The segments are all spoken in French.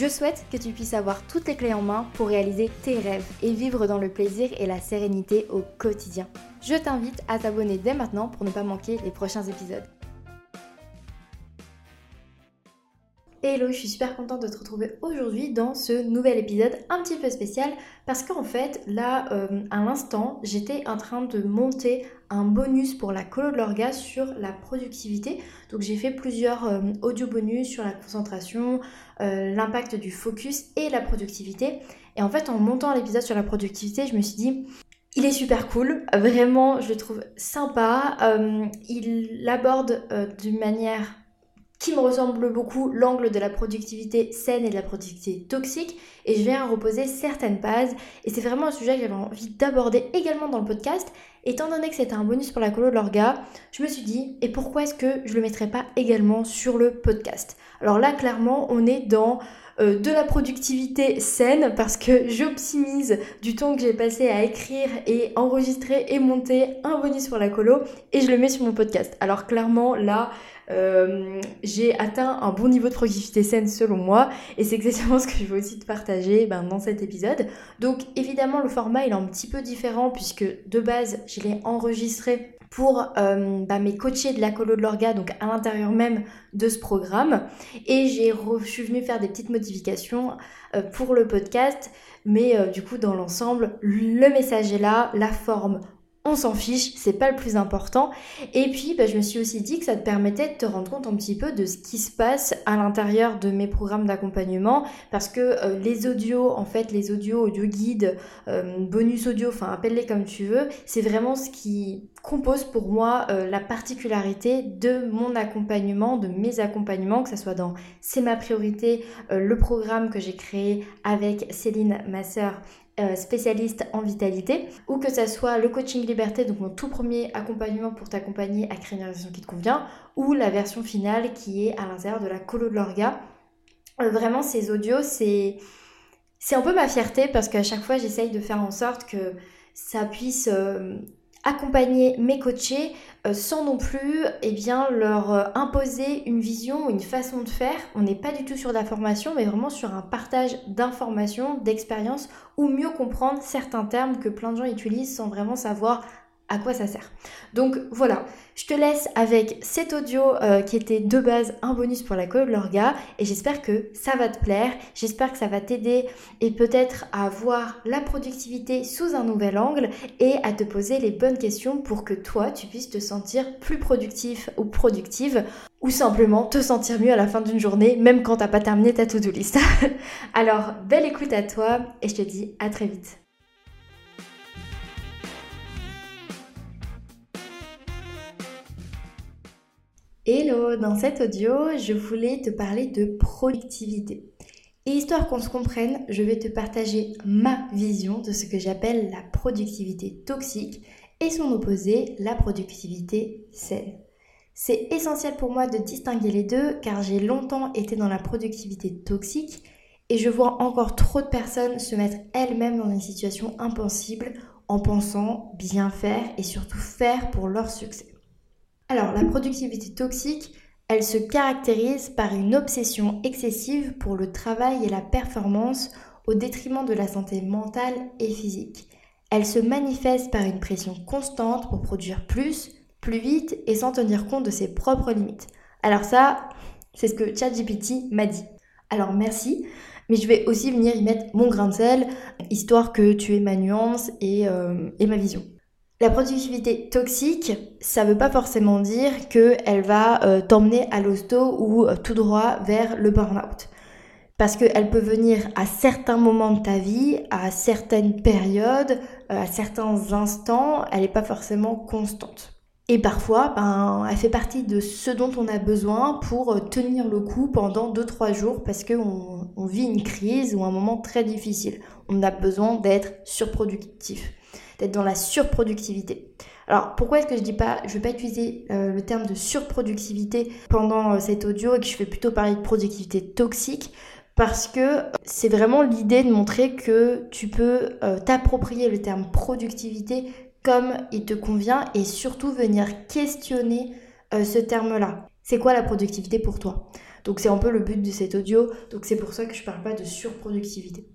Je souhaite que tu puisses avoir toutes les clés en main pour réaliser tes rêves et vivre dans le plaisir et la sérénité au quotidien. Je t'invite à t'abonner dès maintenant pour ne pas manquer les prochains épisodes. Hello, je suis super contente de te retrouver aujourd'hui dans ce nouvel épisode un petit peu spécial parce qu'en fait là euh, à l'instant j'étais en train de monter un bonus pour la colo de l'orga sur la productivité. Donc j'ai fait plusieurs euh, audio bonus sur la concentration, euh, l'impact du focus et la productivité. Et en fait en montant l'épisode sur la productivité je me suis dit il est super cool, vraiment je le trouve sympa. il aborde d'une manière qui me ressemble beaucoup, l'angle de la productivité saine et de la productivité toxique. Et je viens reposer certaines bases. Et c'est vraiment un sujet que j'avais envie d'aborder également dans le podcast. Étant donné que c'était un bonus pour la colo de l'orga, je me suis dit, et pourquoi est-ce que je le mettrais pas également sur le podcast? Alors là, clairement, on est dans euh, de la productivité saine parce que j'optimise du temps que j'ai passé à écrire et enregistrer et monter un bonus pour la colo et je le mets sur mon podcast. Alors clairement là, euh, j'ai atteint un bon niveau de productivité saine selon moi et c'est exactement ce que je veux aussi te partager ben, dans cet épisode. Donc évidemment le format il est un petit peu différent puisque de base je l'ai enregistré pour euh, bah, mes coachés de la colo de l'orga, donc à l'intérieur même de ce programme. Et j'ai je suis venue faire des petites modifications euh, pour le podcast, mais du coup dans l'ensemble, le message est là, la forme on s'en fiche, c'est pas le plus important. Et puis, bah, je me suis aussi dit que ça te permettait de te rendre compte un petit peu de ce qui se passe à l'intérieur de mes programmes d'accompagnement, parce que euh, les audios, en fait, les audios, audio guides, euh, bonus audio, enfin, appelle-les comme tu veux, c'est vraiment ce qui compose pour moi euh, la particularité de mon accompagnement, de mes accompagnements, que ce soit dans C'est ma priorité, le programme que j'ai créé avec Céline, ma sœur, spécialiste en vitalité, ou que ça soit le coaching liberté, donc mon tout premier accompagnement pour t'accompagner à créer une relation qui te convient, ou la version finale qui est à l'intérieur de la colo de l'orga. Euh, vraiment, ces audios, c'est c'est un peu ma fierté parce qu'à chaque fois, j'essaye de faire en sorte que ça puisse euh, accompagner mes coachés euh, sans non plus eh bien, leur euh, imposer une vision ou une façon de faire. On n'est pas du tout sur la formation, mais vraiment sur un partage d'informations, d'expériences, ou mieux comprendre certains termes que plein de gens utilisent sans vraiment savoir à quoi ça sert. Donc voilà, je te laisse avec cet audio euh, qui était de base un bonus pour la de l'orga et j'espère que ça va te plaire, j'espère que ça va t'aider et peut-être à voir la productivité sous un nouvel angle et à te poser les bonnes questions pour que toi tu puisses te sentir plus productif ou productive ou simplement te sentir mieux à la fin d'une journée même quand t'as pas terminé ta to-do list. Alors belle écoute à toi et je te dis à très vite. Hello, dans cet audio, je voulais te parler de productivité. Et histoire qu'on se comprenne, je vais te partager ma vision de ce que j'appelle la productivité toxique et son opposé, la productivité saine. C'est essentiel pour moi de distinguer les deux car j'ai longtemps été dans la productivité toxique et je vois encore trop de personnes se mettre elles-mêmes dans une situation impossible en pensant bien faire et surtout faire pour leur succès. Alors, la productivité toxique, elle se caractérise par une obsession excessive pour le travail et la performance au détriment de la santé mentale et physique. Elle se manifeste par une pression constante pour produire plus, plus vite et sans tenir compte de ses propres limites. Alors ça, c'est ce que ChatGPT m'a dit. Alors merci, mais je vais aussi venir y mettre mon grain de sel, histoire que tu aies ma nuance et, euh, et ma vision. La productivité toxique, ça veut pas forcément dire qu'elle va euh, t'emmener à l'hosto ou euh, tout droit vers le burn-out. Parce qu'elle peut venir à certains moments de ta vie, à certaines périodes, euh, à certains instants, elle n'est pas forcément constante. Et parfois, ben, elle fait partie de ce dont on a besoin pour tenir le coup pendant 2-3 jours parce qu'on on vit une crise ou un moment très difficile. On a besoin d'être surproductif. D'être dans la surproductivité. Alors pourquoi est-ce que je dis pas, je vais pas utiliser euh, le terme de surproductivité pendant euh, cet audio et que je vais plutôt parler de productivité toxique? Parce que c'est vraiment l'idée de montrer que tu peux euh, t'approprier le terme productivité comme il te convient et surtout venir questionner ce terme-là. C'est quoi la productivité pour toi? Donc c'est un peu le but de cet audio, donc c'est pour ça que je parle pas de surproductivité.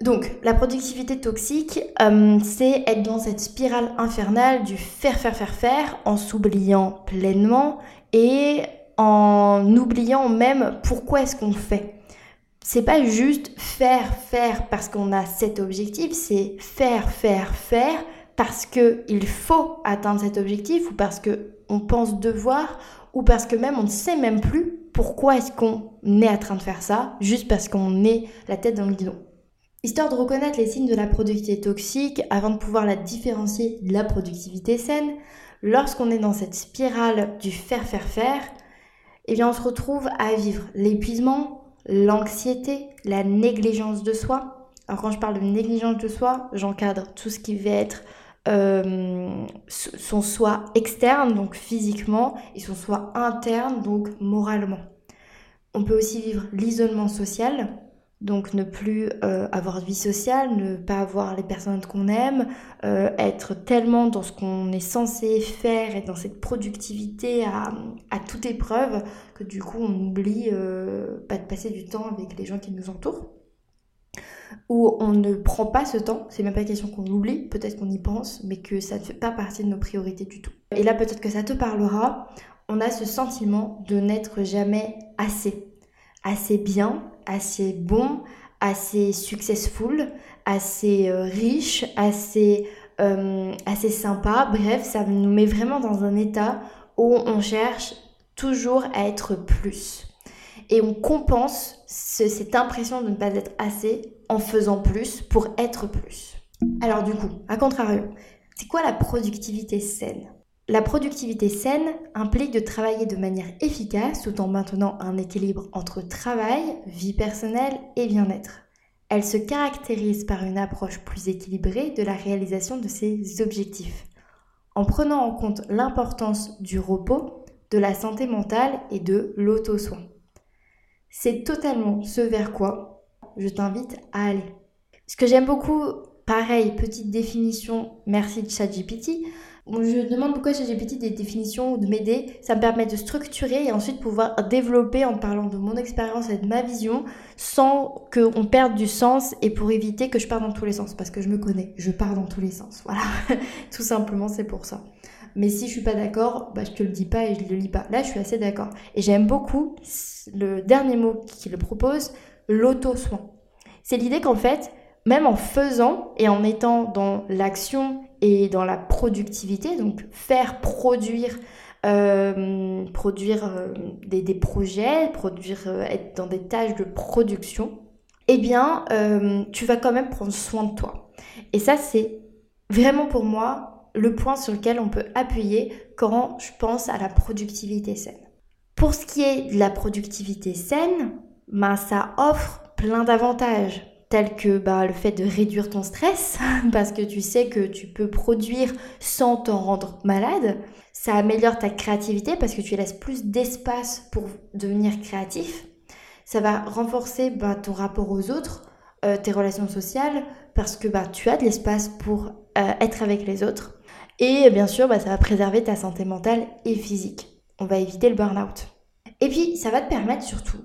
Donc, la productivité toxique, euh, c'est être dans cette spirale infernale du faire, faire, faire, faire, en s'oubliant pleinement et en oubliant même pourquoi est-ce qu'on fait. C'est pas juste faire, faire parce qu'on a cet objectif, c'est faire, faire, faire parce qu'il faut atteindre cet objectif ou parce qu'on pense devoir ou parce que même on ne sait même plus pourquoi est-ce qu'on est en train de faire ça, juste parce qu'on est la tête dans le guidon. Histoire de reconnaître les signes de la productivité toxique avant de pouvoir la différencier de la productivité saine, lorsqu'on est dans cette spirale du faire faire faire, eh bien on se retrouve à vivre l'épuisement, l'anxiété, la négligence de soi. Alors quand je parle de négligence de soi, j'encadre tout ce qui va être euh, son soi externe, donc physiquement, et son soi interne, donc moralement. On peut aussi vivre l'isolement social, donc ne plus euh, avoir de vie sociale, ne pas avoir les personnes qu'on aime, euh, être tellement dans ce qu'on est censé faire et dans cette productivité à, toute épreuve que du coup on oublie euh, pas de passer du temps avec les gens qui nous entourent. Ou on ne prend pas ce temps, c'est même pas une question qu'on oublie, peut-être qu'on y pense, mais que ça ne fait pas partie de nos priorités du tout. Et là peut-être que ça te parlera, on a ce sentiment de n'être jamais assez. Assez bien, assez bon, assez successful, assez euh, riche, assez, euh, assez sympa. Bref, ça nous met vraiment dans un état où on cherche toujours à être plus. Et on compense cette impression de ne pas être assez en faisant plus pour être plus. Alors du coup, à contrario, c'est quoi la productivité saine? La productivité saine implique de travailler de manière efficace tout en maintenant un équilibre entre travail, vie personnelle et bien-être. Elle se caractérise par une approche plus équilibrée de la réalisation de ses objectifs, en prenant en compte l'importance du repos, de la santé mentale et de l'auto-soin. C'est totalement ce vers quoi je t'invite à aller. Ce que j'aime beaucoup, pareil, petite définition, merci de ChatGPT, je demande pourquoi ChatGPT des définitions ou de m'aider. Ça me permet de structurer et ensuite pouvoir développer en parlant de mon expérience et de ma vision sans qu'on perde du sens et pour éviter que je parte dans tous les sens. Parce que je me connais, je pars dans tous les sens. Voilà, tout simplement c'est pour ça. Mais si je suis pas d'accord, bah, je te le dis pas et je le lis pas. Là, je suis assez d'accord. Et j'aime beaucoup le dernier mot qu'il propose, l'auto-soin. C'est l'idée qu'en fait, même en faisant et en étant dans l'action et dans la productivité, donc faire produire, euh, produire euh, des, projets, produire, euh, être dans des tâches de production, eh bien, tu vas quand même prendre soin de toi. Et ça, c'est vraiment pour moi le point sur lequel on peut appuyer quand je pense à la productivité saine. Pour ce qui est de la productivité saine, ben, ça offre plein d'avantages tels que bah, le fait de réduire ton stress, parce que tu sais que tu peux produire sans t'en rendre malade. Ça améliore ta créativité parce que tu laisses plus d'espace pour devenir créatif. Ça va renforcer bah, ton rapport aux autres, euh, tes relations sociales, parce que bah, tu as de l'espace pour euh, être avec les autres. Et bien sûr, ça va préserver ta santé mentale et physique. On va éviter le burn-out. Et puis, ça va te permettre surtout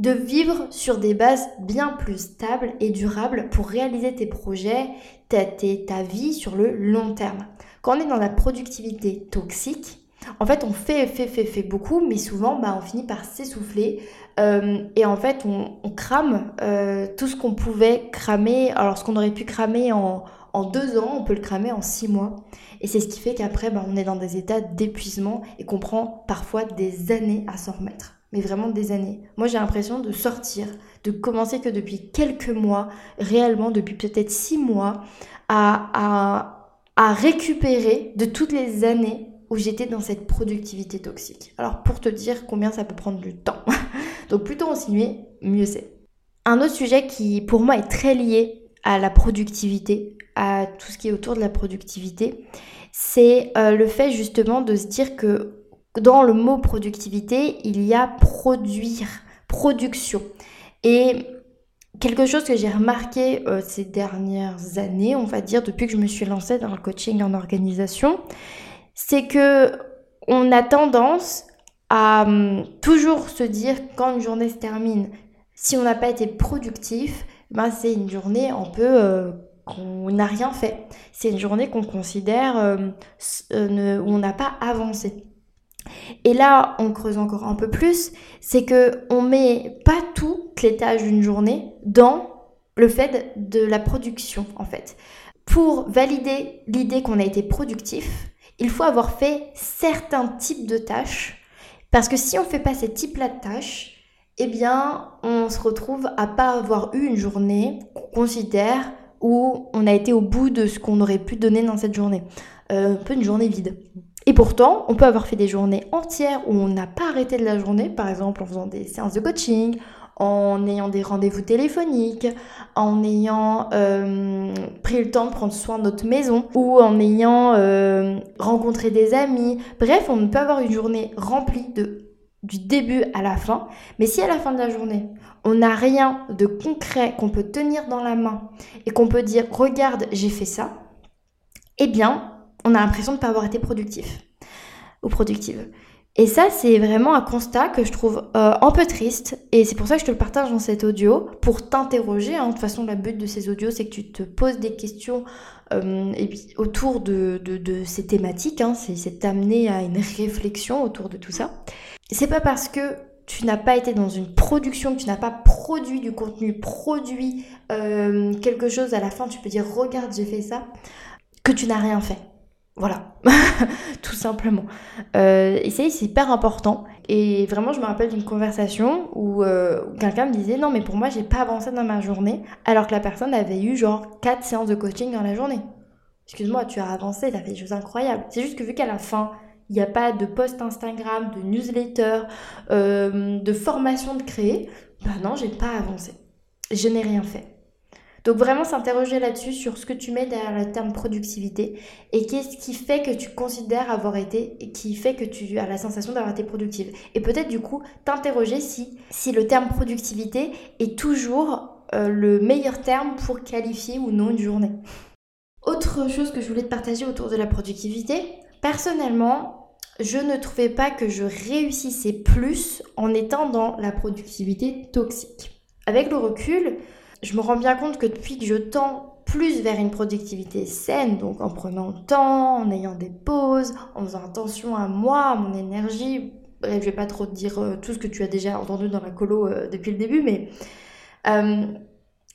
de vivre sur des bases bien plus stables et durables pour réaliser tes projets, ta, ta vie sur le long terme. Quand on est dans la productivité toxique, en fait, on fait, fait, fait, fait beaucoup, mais souvent, bah, on finit par s'essouffler. Euh, et en fait, on, crame euh, tout ce qu'on pouvait cramer. Alors, ce qu'on aurait pu cramer en, en, deux ans, on peut le cramer en six mois. Et c'est ce qui fait qu'après, bah, on est dans des états d'épuisement et qu'on prend parfois des années à s'en remettre mais vraiment des années. Moi, j'ai l'impression de sortir, de commencer que depuis quelques mois, réellement depuis peut-être six mois, à, à, récupérer de toutes les années où j'étais dans cette productivité toxique. Alors, pour te dire combien ça peut prendre du temps. Donc, plus on mieux c'est. Un autre sujet qui, pour moi, est très lié à la productivité, à tout ce qui est autour de la productivité, c'est euh, le fait justement de se dire que dans le mot productivité, il y a produire, production. Et quelque chose que j'ai remarqué euh, ces dernières années, on va dire, depuis que je me suis lancée dans le coaching en organisation, c'est que on a tendance à hum, toujours se dire quand une journée se termine, si on n'a pas été productif, ben c'est une journée un peu euh, qu'on n'a rien fait. C'est une journée qu'on considère euh, euh, où on n'a pas avancé. Et là, on creuse encore un peu plus, c'est que on met pas toutes les tâches d'une journée dans le fait de la production en fait. Pour valider l'idée qu'on a été productif, il faut avoir fait certains types de tâches parce que si on ne fait pas ces types-là de tâches, eh bien, on se retrouve à pas avoir eu une journée qu'on considère où on a été au bout de ce qu'on aurait pu donner dans cette journée. Euh, un peu une journée vide. Et pourtant, on peut avoir fait des journées entières où on n'a pas arrêté de la journée, par exemple en faisant des séances de coaching, en ayant des rendez-vous téléphoniques, en ayant euh, pris le temps de prendre soin de notre maison ou en ayant euh, rencontré des amis. Bref, on peut avoir une journée remplie du début à la fin. Mais si à la fin de la journée, on n'a rien de concret qu'on peut tenir dans la main et qu'on peut dire regarde, j'ai fait ça, eh bien, on a l'impression de ne pas avoir été productif ou productive. Et ça, c'est vraiment un constat que je trouve euh, un peu triste. Et c'est pour ça que je te le partage dans cet audio, pour t'interroger. Hein. De toute façon, le but de ces audios, c'est que tu te poses des questions euh, et puis, autour de, de, ces thématiques. Hein. C'est t'amener à une réflexion autour de tout ça. C'est pas parce que tu n'as pas été dans une production, que tu n'as pas produit du contenu, produit euh, quelque chose, à la fin tu peux dire regarde j'ai fait ça, que tu n'as rien fait. Voilà, tout simplement. Euh, et c'est hyper important. Et vraiment, je me rappelle d'une conversation où, euh, quelqu'un me disait non, mais pour moi, j'ai pas avancé dans ma journée, alors que la personne avait eu genre 4 séances de coaching dans la journée. Excuse-moi, tu as avancé, tu as fait des choses incroyables. C'est juste que vu qu'à la fin, il n'y a pas de post Instagram, de newsletter, euh, de formation de créer, bah non, j'ai pas avancé. Je n'ai rien fait. Donc vraiment s'interroger là-dessus sur ce que tu mets derrière le terme productivité et qu'est-ce qui fait que tu considères avoir été et qui fait que tu as la sensation d'avoir été productive. Et peut-être du coup t'interroger si, si le terme productivité est toujours euh, le meilleur terme pour qualifier ou non une journée. Autre chose que je voulais te partager autour de la productivité, personnellement, je ne trouvais pas que je réussissais plus en étant dans la productivité toxique. Avec le recul, je me rends bien compte que depuis que je tends plus vers une productivité saine, donc en prenant le temps, en ayant des pauses, en faisant attention à moi, à mon énergie, bref, je vais pas trop te dire euh, tout ce que tu as déjà entendu dans la colo euh, depuis le début, mais euh,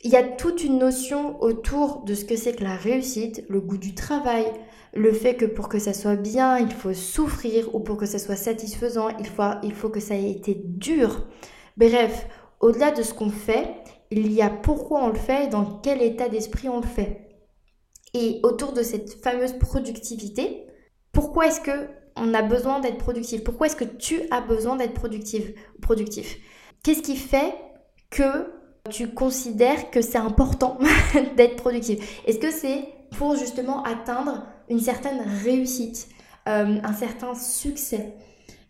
il y a toute une notion autour de ce que c'est que la réussite, le goût du travail, le fait que pour que ça soit bien, il faut souffrir, ou pour que ça soit satisfaisant, il faut, il faut que ça ait été dur. Bref, au-delà de ce qu'on fait, il y a pourquoi on le fait et dans quel état d'esprit on le fait. Et autour de cette fameuse productivité, pourquoi est-ce que on a besoin d'être productif? Pourquoi est-ce que tu as besoin d'être productif? Qu'est-ce qui fait que tu considères que c'est important d'être productif? Est-ce que c'est pour justement atteindre une certaine réussite, euh, un certain succès?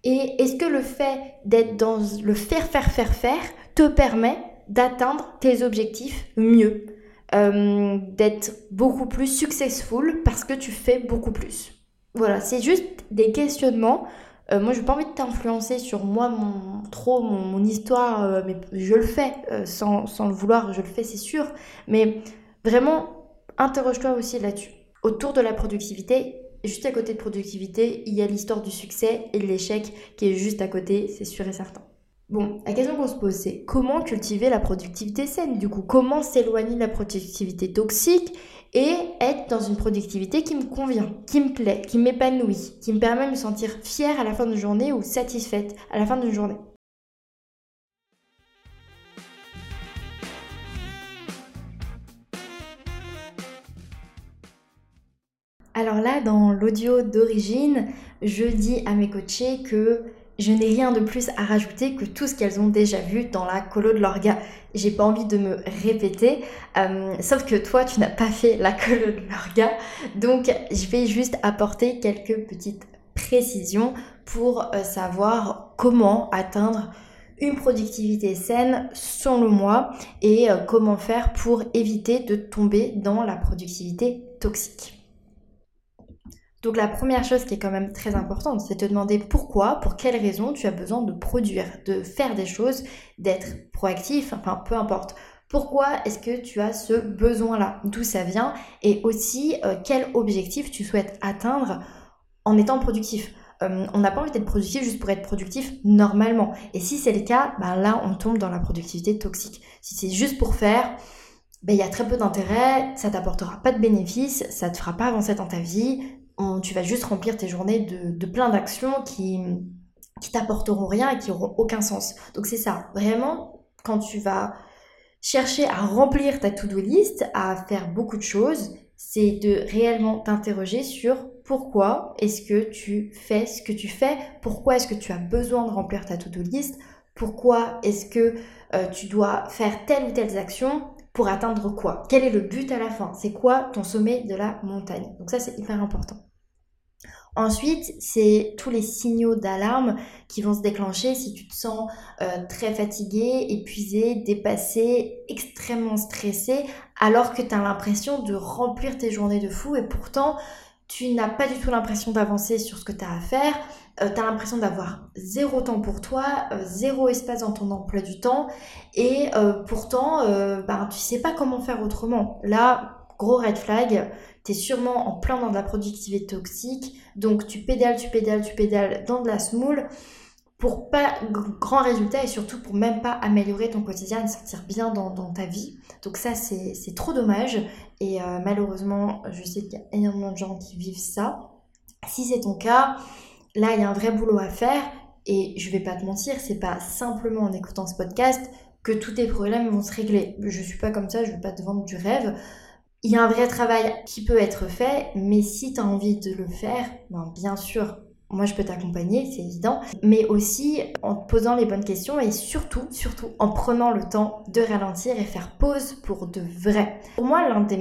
Et est-ce que le fait d'être dans le faire, faire, faire, faire te permet d'atteindre tes objectifs mieux, euh, d'être beaucoup plus successful parce que tu fais beaucoup plus. Voilà, c'est juste des questionnements. Euh, moi, je n'ai pas envie de t'influencer sur moi, mon, trop, mon, histoire, euh, mais je le fais sans, sans, le vouloir, je le fais, c'est sûr. Mais vraiment, interroge-toi aussi là-dessus. Autour de la productivité, juste à côté de productivité, il y a l'histoire du succès et de l'échec qui est juste à côté, c'est sûr et certain. Bon, la question qu'on se pose, c'est comment cultiver la productivité saine Du coup, comment s'éloigner de la productivité toxique et être dans une productivité qui me convient, qui me plaît, qui m'épanouit, qui me permet de me sentir fière à la fin d'une journée ou satisfaite à la fin d'une journée? Alors là, dans l'audio d'origine, je dis à mes coachés que Je n'ai rien de plus à rajouter que tout ce qu'elles ont déjà vu dans la colo de l'orga. J'ai pas envie de me répéter, euh, sauf que toi tu n'as pas fait la colo de l'orga, donc je vais juste apporter quelques petites précisions pour euh, savoir comment atteindre une productivité saine selon moi et euh, comment faire pour éviter de tomber dans la productivité toxique. Donc la première chose qui est quand même très importante, c'est de te demander pourquoi, pour quelles raisons tu as besoin de produire, de faire des choses, d'être proactif, enfin peu importe. Pourquoi est-ce que tu as ce besoin-là? D'où ça vient? Et aussi, euh, quel objectif tu souhaites atteindre en étant productif? Euh, on n'a pas envie d'être productif juste pour être productif normalement. Et si c'est le cas, ben là, on tombe dans la productivité toxique. Si c'est juste pour faire, ben, il y a très peu d'intérêt, ça t'apportera pas de bénéfices, ça te fera pas avancer dans ta vie, tu vas juste remplir tes journées de, plein d'actions qui, qui t'apporteront rien et qui auront aucun sens. Donc c'est ça, vraiment, quand tu vas chercher à remplir ta to-do list, à faire beaucoup de choses, c'est de réellement t'interroger sur pourquoi est-ce que tu fais ce que tu fais, pourquoi est-ce que tu as besoin de remplir ta to-do list, pourquoi est-ce que euh, tu dois faire telle ou telle action pour atteindre quoi? Quel est le but à la fin? C'est quoi ton sommet de la montagne? Donc ça c'est hyper important. Ensuite, c'est tous les signaux d'alarme qui vont se déclencher si tu te sens euh, très fatigué, épuisé, dépassé, extrêmement stressé, alors que tu as l'impression de remplir tes journées de fou et pourtant tu n'as pas du tout l'impression d'avancer sur ce que tu as à faire, euh, tu as l'impression d'avoir zéro temps pour toi, euh, zéro espace dans ton emploi du temps et pourtant ben, tu sais pas comment faire autrement. Là, gros red flag, tu es sûrement en plein dans de la productivité toxique, donc tu pédales, tu pédales, tu pédales dans de la smoule pour pas grand résultat et surtout pour même pas améliorer ton quotidien et sentir bien dans, ta vie. Donc ça c'est trop dommage et euh, malheureusement je sais qu'il y a énormément de gens qui vivent ça. Si c'est ton cas, là il y a un vrai boulot à faire et je vais pas te mentir, c'est pas simplement en écoutant ce podcast que tous tes problèmes vont se régler. Je suis pas comme ça, je vais pas te vendre du rêve il y a un vrai travail qui peut être fait, mais si tu as envie de le faire, ben bien sûr, moi je peux t'accompagner, c'est évident, mais aussi en te posant les bonnes questions et surtout, surtout en prenant le temps de ralentir et faire pause pour de vrai. Pour moi, l'un des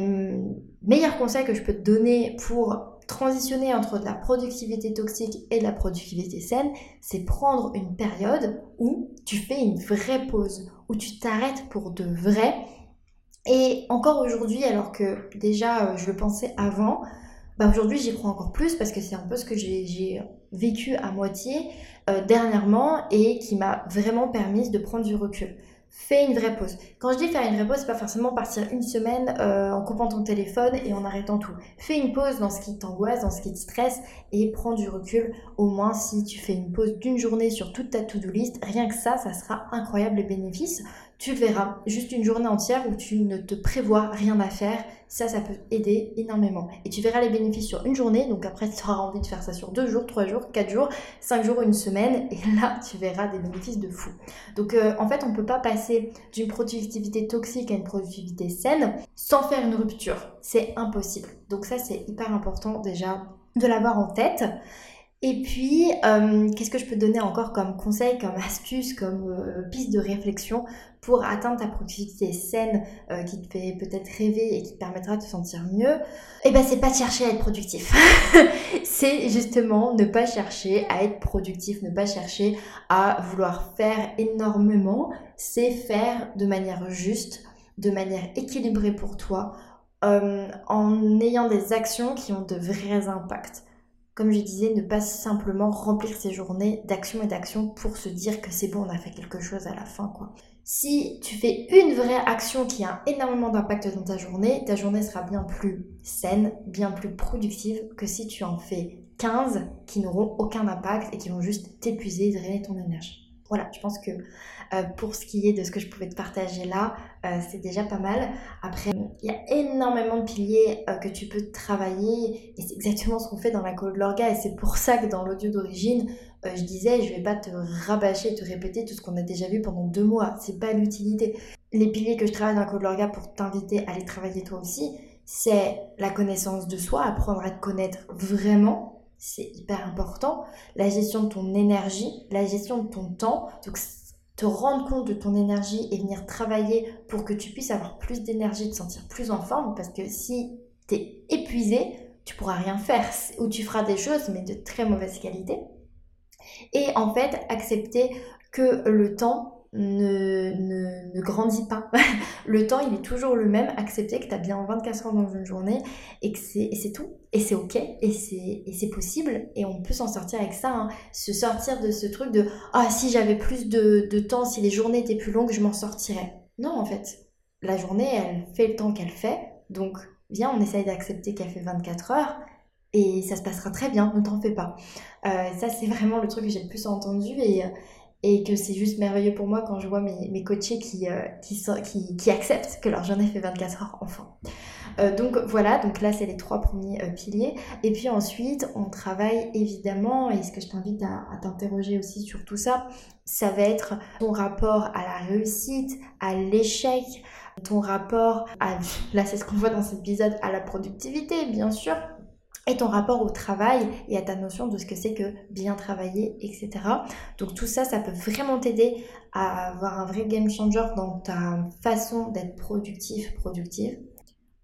meilleurs conseils que je peux te donner pour transitionner entre de la productivité toxique et de la productivité saine, c'est prendre une période où tu fais une vraie pause, où tu t'arrêtes pour de vrai et encore aujourd'hui, alors que déjà euh, je le pensais avant, bah aujourd'hui j'y crois encore plus parce que c'est un peu ce que j'ai vécu à moitié euh, dernièrement et qui m'a vraiment permis de prendre du recul. Fais une vraie pause. Quand je dis faire une vraie pause, c'est pas forcément partir une semaine euh, en coupant ton téléphone et en arrêtant tout. Fais une pause dans ce qui t'angoisse, dans ce qui te stresse et prends du recul. Au moins, si tu fais une pause d'une journée sur toute ta to-do list, rien que ça, ça sera incroyable les bénéfices tu verras juste une journée entière où tu ne te prévois rien à faire. Ça, ça peut aider énormément. Et tu verras les bénéfices sur une journée. Donc après, tu auras envie de faire ça sur deux jours, trois jours, quatre jours, cinq jours, une semaine. Et là, tu verras des bénéfices de fou. Donc euh, en fait, on ne peut pas passer d'une productivité toxique à une productivité saine sans faire une rupture. C'est impossible. Donc ça, c'est hyper important déjà de l'avoir en tête. Et puis, euh, qu'est-ce que je peux te donner encore comme conseil, comme astuce, comme euh, piste de réflexion pour atteindre ta productivité saine euh, qui te fait peut-être rêver et qui te permettra de te sentir mieux? Eh ben, c'est pas de chercher à être productif. c'est justement ne pas chercher à être productif, ne pas chercher à vouloir faire énormément. C'est faire de manière juste, de manière équilibrée pour toi, en ayant des actions qui ont de vrais impacts comme je disais, ne pas simplement remplir ses journées d'actions et d'actions pour se dire que c'est bon, on a fait quelque chose à la fin, quoi. Si tu fais une vraie action qui a énormément d'impact dans ta journée, ta journée sera bien plus saine, bien plus productive que si tu en fais 15 qui n'auront aucun impact et qui vont juste t'épuiser et drainer ton énergie. Voilà, je pense que euh, pour ce qui est de ce que je pouvais te partager là, euh, c'est déjà pas mal. Après, il y a énormément de piliers euh, que tu peux travailler et c'est exactement ce qu'on fait dans la Code Lorga et c'est pour ça que dans l'audio d'origine, je disais, je vais pas te rabâcher te répéter tout ce qu'on a déjà vu pendant deux mois. C'est pas l'utilité. Les piliers que je travaille dans la Code Lorga pour t'inviter à les travailler toi aussi, c'est la connaissance de soi, apprendre à te connaître vraiment c'est hyper important. La gestion de ton énergie, la gestion de ton temps. Donc, te rendre compte de ton énergie et venir travailler pour que tu puisses avoir plus d'énergie, te sentir plus en forme. Parce que si tu es épuisé, tu pourras rien faire ou tu feras des choses mais de très mauvaise qualité. Et en fait, accepter que le temps ne, ne, grandit pas. le temps, il est toujours le même. Accepter que tu as bien 24 heures dans une journée et que c'est tout. Et c'est ok. Et c'est possible. Et on peut s'en sortir avec ça. Hein. Se sortir de ce truc de Ah, si j'avais plus de, de temps, si les journées étaient plus longues, je m'en sortirais. Non, en fait. La journée, elle fait le temps qu'elle fait. Donc, viens, on essaye d'accepter qu'elle fait 24 heures et ça se passera très bien, ne t'en fais pas. Euh, ça, c'est vraiment le truc que j'ai le plus entendu et, et que c'est juste merveilleux pour moi quand je vois mes, mes coachés qui, euh, qui, qui, acceptent que leur journée fait 24 heures enfin. Euh, donc voilà, donc là c'est les trois premiers euh, piliers. Et puis ensuite, on travaille évidemment, et ce que je t'invite à, à t'interroger aussi sur tout ça, ça va être ton rapport à la réussite, à l'échec, ton rapport à, là c'est ce qu'on voit dans cet épisode, à la productivité bien sûr, et ton rapport au travail et à ta notion de ce que c'est que bien travailler, etc. Donc tout ça, ça peut vraiment t'aider à avoir un vrai game changer dans ta façon d'être productif, productive.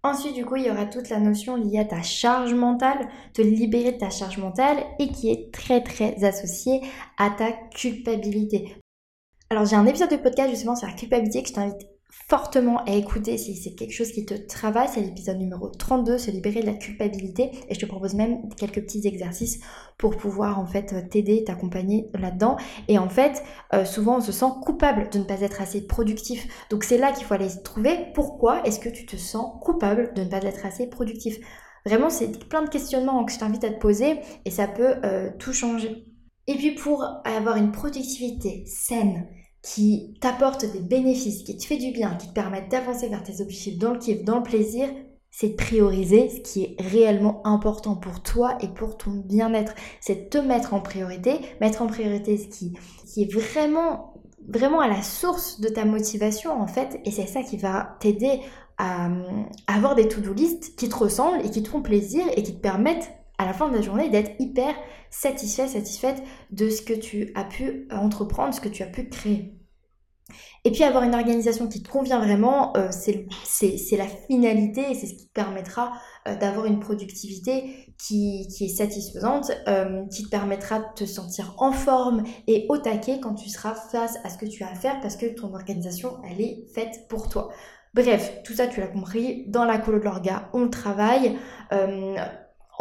Ensuite, du coup, il y aura toute la notion liée à ta charge mentale, te libérer de ta charge mentale et qui est très très associée à ta culpabilité. Alors j'ai un épisode de podcast justement sur la culpabilité que je t'invite fortement à écouter si c'est quelque chose qui te travaille. C'est l'épisode numéro 32, se libérer de la culpabilité. Et je te propose même quelques petits exercices pour pouvoir en fait t'aider, t'accompagner là-dedans. Et en fait, euh, souvent on se sent coupable de ne pas être assez productif. Donc c'est là qu'il faut aller trouver pourquoi est-ce que tu te sens coupable de ne pas être assez productif. Vraiment, c'est plein de questionnements que je t'invite à te poser et ça peut euh, tout changer. Et puis pour avoir une productivité saine, qui t'apporte des bénéfices, qui te fait du bien, qui te permettent d'avancer vers tes objectifs dans le kiff, dans le plaisir, c'est de prioriser ce qui est réellement important pour toi et pour ton bien-être. C'est de te mettre en priorité, mettre en priorité ce qui, qui est vraiment, vraiment à la source de ta motivation en fait, et c'est ça qui va t'aider à, à avoir des to-do list qui te ressemblent et qui te font plaisir et qui te permettent à la fin de la journée d'être hyper satisfait, satisfaite de ce que tu as pu entreprendre, ce que tu as pu créer. Et puis avoir une organisation qui te convient vraiment, euh, c'est la finalité et c'est ce qui te permettra euh, d'avoir une productivité qui, est satisfaisante, euh, qui te permettra de te sentir en forme et au taquet quand tu seras face à ce que tu as à faire parce que ton organisation, elle est faite pour toi. Bref, tout ça tu l'as compris, dans la colo de l'orga, on travaille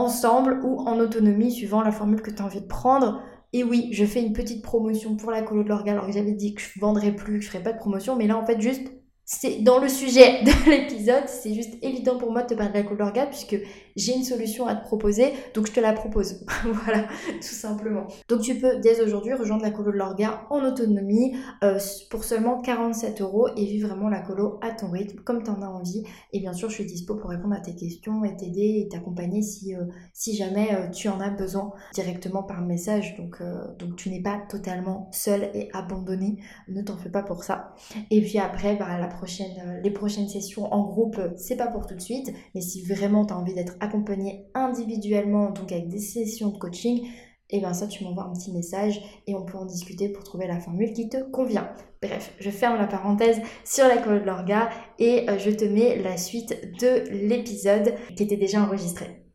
ensemble ou en autonomie suivant la formule que tu as envie de prendre. Et oui, je fais une petite promotion pour la colo de l'organe alors que j'avais dit que je vendrais plus, que je ferais pas de promotion, mais là en fait juste c'est dans le sujet de l'épisode, c'est juste évident pour moi de te parler de la couleur gap puisque j'ai une solution à te proposer, donc je te la propose. voilà, tout simplement. Donc tu peux dès aujourd'hui rejoindre la colo de l'orga en autonomie euh, pour seulement 47 euros et vivre vraiment la colo à ton rythme, comme tu en as envie. Et bien sûr, je suis dispo pour répondre à tes questions et t'aider et t'accompagner si, euh, si jamais euh, tu en as besoin directement par message. Donc, donc tu n'es pas totalement seul et abandonné, ne t'en fais pas pour ça. Et puis après, bah, la euh, les prochaines sessions en groupe, euh, c'est pas pour tout de suite, mais si vraiment tu as envie d'être accompagné individuellement, donc avec des sessions de coaching, et eh bien ça tu m'envoies un petit message et on peut en discuter pour trouver la formule qui te convient. Bref, je ferme la parenthèse sur la colle de l'orga et euh, je te mets la suite de l'épisode qui était déjà enregistré.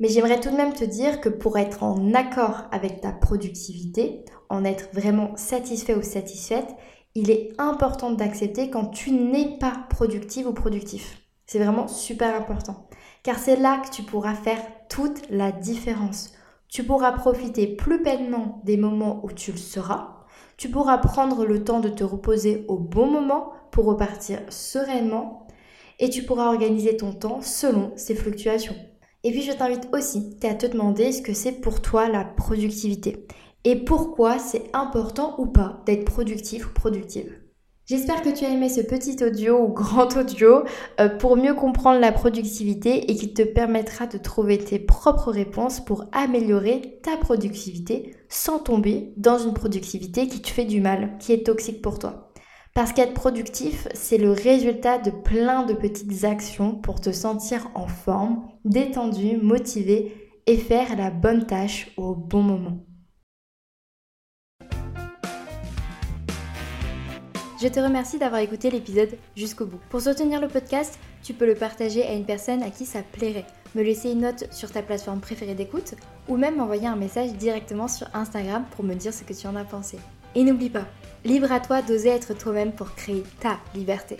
Mais j'aimerais tout de même te dire que pour être en accord avec ta productivité, en être vraiment satisfait ou satisfaite, il est important d'accepter quand tu n'es pas productive ou productif. C'est vraiment super important. Car c'est là que tu pourras faire toute la différence. Tu pourras profiter plus pleinement des moments où tu le seras. Tu pourras prendre le temps de te reposer au bon moment pour repartir sereinement. Et tu pourras organiser ton temps selon ces fluctuations. Et puis je t'invite aussi à te demander ce que c'est pour toi la productivité et pourquoi c'est important ou pas d'être productif ou productive. J'espère que tu as aimé ce petit audio ou grand audio euh, pour mieux comprendre la productivité et qui te permettra de trouver tes propres réponses pour améliorer ta productivité sans tomber dans une productivité qui te fait du mal, qui est toxique pour toi. Parce qu'être productif, c'est le résultat de plein de petites actions pour te sentir en forme, détendu, motivé et faire la bonne tâche au bon moment. Je te remercie d'avoir écouté l'épisode jusqu'au bout. Pour soutenir le podcast, tu peux le partager à une personne à qui ça plairait, me laisser une note sur ta plateforme préférée d'écoute ou même m'envoyer un message directement sur Instagram pour me dire ce que tu en as pensé. Et n'oublie pas, libre à toi d'oser être toi-même pour créer ta liberté.